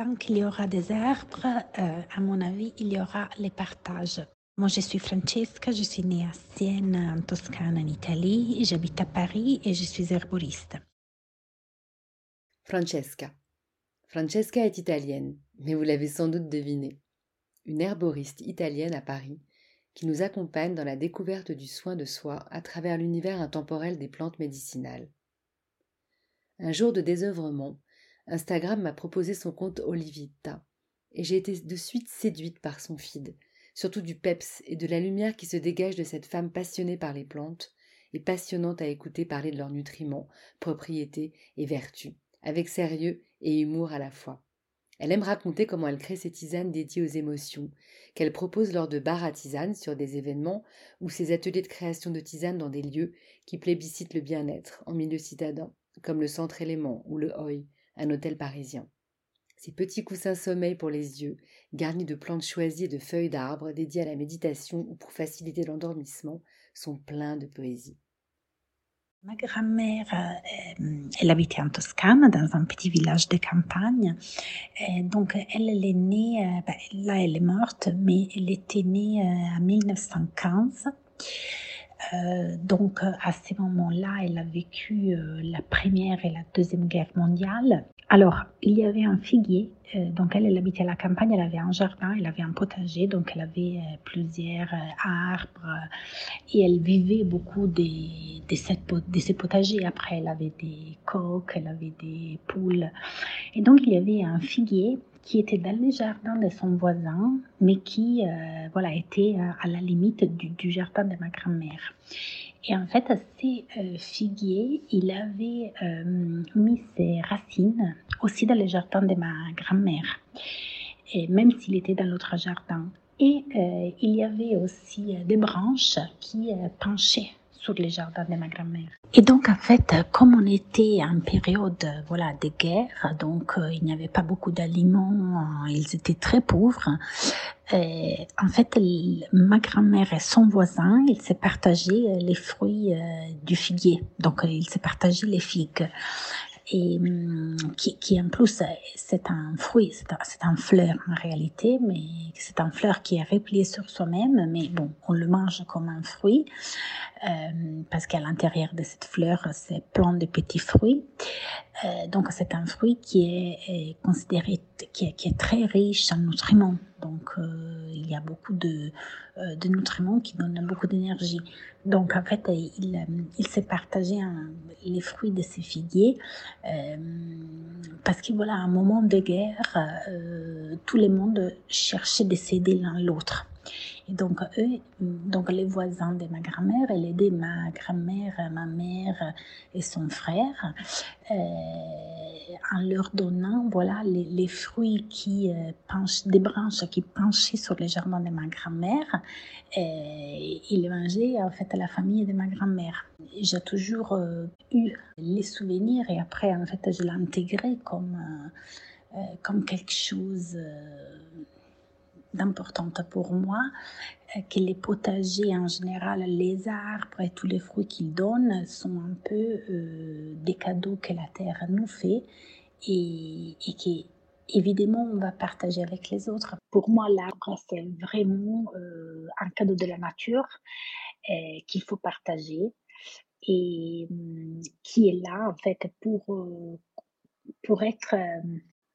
Tant qu'il y aura des arbres, euh, à mon avis, il y aura les partages. Moi, je suis Francesca, je suis née à Sienne, en Toscane, en Italie. J'habite à Paris et je suis herboriste. Francesca. Francesca est italienne, mais vous l'avez sans doute deviné. Une herboriste italienne à Paris qui nous accompagne dans la découverte du soin de soi à travers l'univers intemporel des plantes médicinales. Un jour de désœuvrement, Instagram m'a proposé son compte Olivita, et j'ai été de suite séduite par son feed, surtout du peps et de la lumière qui se dégage de cette femme passionnée par les plantes et passionnante à écouter parler de leurs nutriments, propriétés et vertus, avec sérieux et humour à la fois. Elle aime raconter comment elle crée ses tisanes dédiées aux émotions, qu'elle propose lors de bars à tisanes sur des événements ou ses ateliers de création de tisanes dans des lieux qui plébiscitent le bien-être en milieu citadin, comme le Centre Élément ou le Hoy, un hôtel parisien. Ces petits coussins sommeil pour les yeux, garnis de plantes choisies et de feuilles d'arbres dédiées à la méditation ou pour faciliter l'endormissement, sont pleins de poésie. Ma grand-mère, euh, elle habitait en Toscane, dans un petit village de campagne. donc, elle, est née, euh, ben, là, elle est morte, mais elle était née euh, en 1915. Donc, à ce moment-là, elle a vécu la première et la deuxième guerre mondiale. Alors, il y avait un figuier. Euh, donc, elle, elle habitait à la campagne, elle avait un jardin, elle avait un potager, donc elle avait euh, plusieurs euh, arbres et elle vivait beaucoup de, de, ces potagers. Après, elle avait des coques, elle avait des poules. Et donc, il y avait un figuier qui était dans le jardin de son voisin, mais qui voilà, était à la limite du, jardin de ma grand-mère. Et en fait, ces euh, figuiers, il avait euh, mis ses racines aussi dans le jardin de ma grand-mère, même s'il était dans l'autre jardin. Et euh, il y avait aussi des branches qui penchaient sur les jardins de ma grand-mère. Et donc, en fait, comme on était en période voilà, de guerre, donc il n'y avait pas beaucoup d'aliments, ils étaient très pauvres, euh, en fait, ma grand-mère et son voisin, ils se partageaient les fruits euh, du figuier. Donc, ils se partageaient les figues. Et hum, qui, qui en plus, c'est un fruit, c'est un, fleur en réalité, mais c'est un fleur qui est replié sur soi-même, mais bon, on le mange comme un fruit, euh, parce qu'à l'intérieur de cette fleur, c'est plein de petits fruits. Euh, donc, c'est un fruit qui est, est considéré, qui est, qui est, très riche en nutriments. Donc, euh, il y a beaucoup de, euh, de nutriments qui donnent beaucoup d'énergie. Donc, en fait, il, il s'est partagé les fruits de ces figuiers euh, parce que, voilà, un moment de guerre, euh, tout le monde cherchait de s'aider l'un l'autre. Et donc, eux, donc les voisins de ma grand-mère, elle aidait ma grand-mère, ma mère et son frère euh, en leur donnant, voilà, les, fruits qui euh, des branches qui penchaient sur les jardins de ma grand-mère. Et ils mangeaient, en fait, à la famille de ma grand-mère. J'ai toujours euh, eu les souvenirs et après, en fait, je l'ai intégré comme, comme quelque chose d'importante pour moi, euh, que les potagers en général, les arbres et tous les fruits qu'ils donnent sont un peu euh, des cadeaux que la terre nous fait et, et, évidemment, on va partager avec les autres. Pour moi, l'arbre, c'est vraiment euh, un cadeau de la nature qu'il faut partager et qui est là, en fait, pour, pour être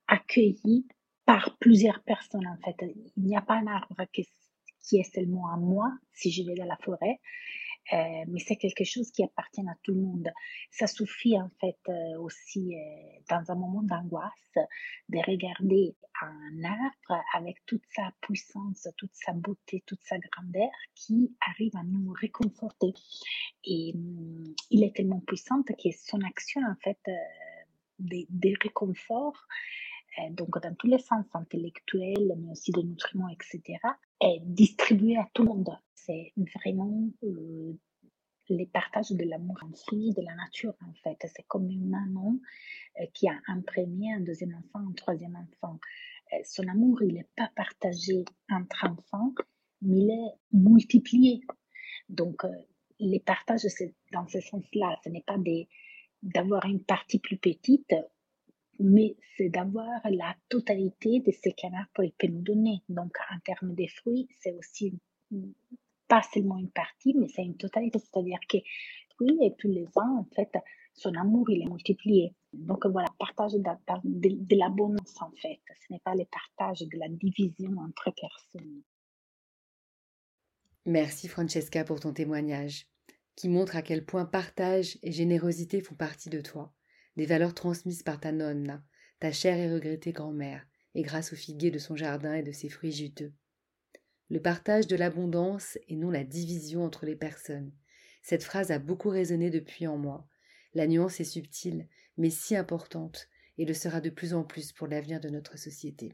accueilli par plusieurs personnes, en fait. Il n'y a pas un arbre qui, est seulement à moi si je vais dans la forêt. Euh, mais c'est quelque chose qui appartient à tout le monde. Ça suffit en fait euh, aussi euh, dans un moment d'angoisse de regarder un arbre avec toute sa puissance, toute sa beauté, toute sa grandeur qui arrive à nous réconforter. Et hum, il est tellement puissant que son action en fait des, des réconforts donc dans tous les sens intellectuels, mais aussi de nutriments, etc., est distribué à tout le monde c'est vraiment euh, les partages de l'amour infini de la nature, en fait. C'est comme une maman euh, qui a un premier, un deuxième enfant, un troisième enfant. Euh, son amour, il n'est pas partagé entre enfants, mais il est multiplié. Donc, les partages, c'est dans ce sens-là. Ce n'est pas d'avoir une partie plus petite, mais c'est d'avoir la totalité de ce qu'un arbre peut nous donner. Donc, en termes de fruits, c'est aussi pas seulement une partie, mais c'est une totalité. C'est-à-dire que oui, et tous les ans, en fait, son amour, il est multiplié. Donc voilà, partage de, de, de l'abondance, en fait. Ce n'est pas le partage de la division entre personnes. Merci Francesca pour ton témoignage, qui montre à quel point partage et générosité font partie de toi, des valeurs transmises par ta nonna, ta chère et regrettée grand-mère, et grâce aux figuiers de son jardin et de ses fruits juteux le partage de l'abondance et non la division entre les personnes. Cette phrase a beaucoup résonné depuis en moi. La nuance est subtile, mais si importante, et le sera de plus en plus pour l'avenir de notre société.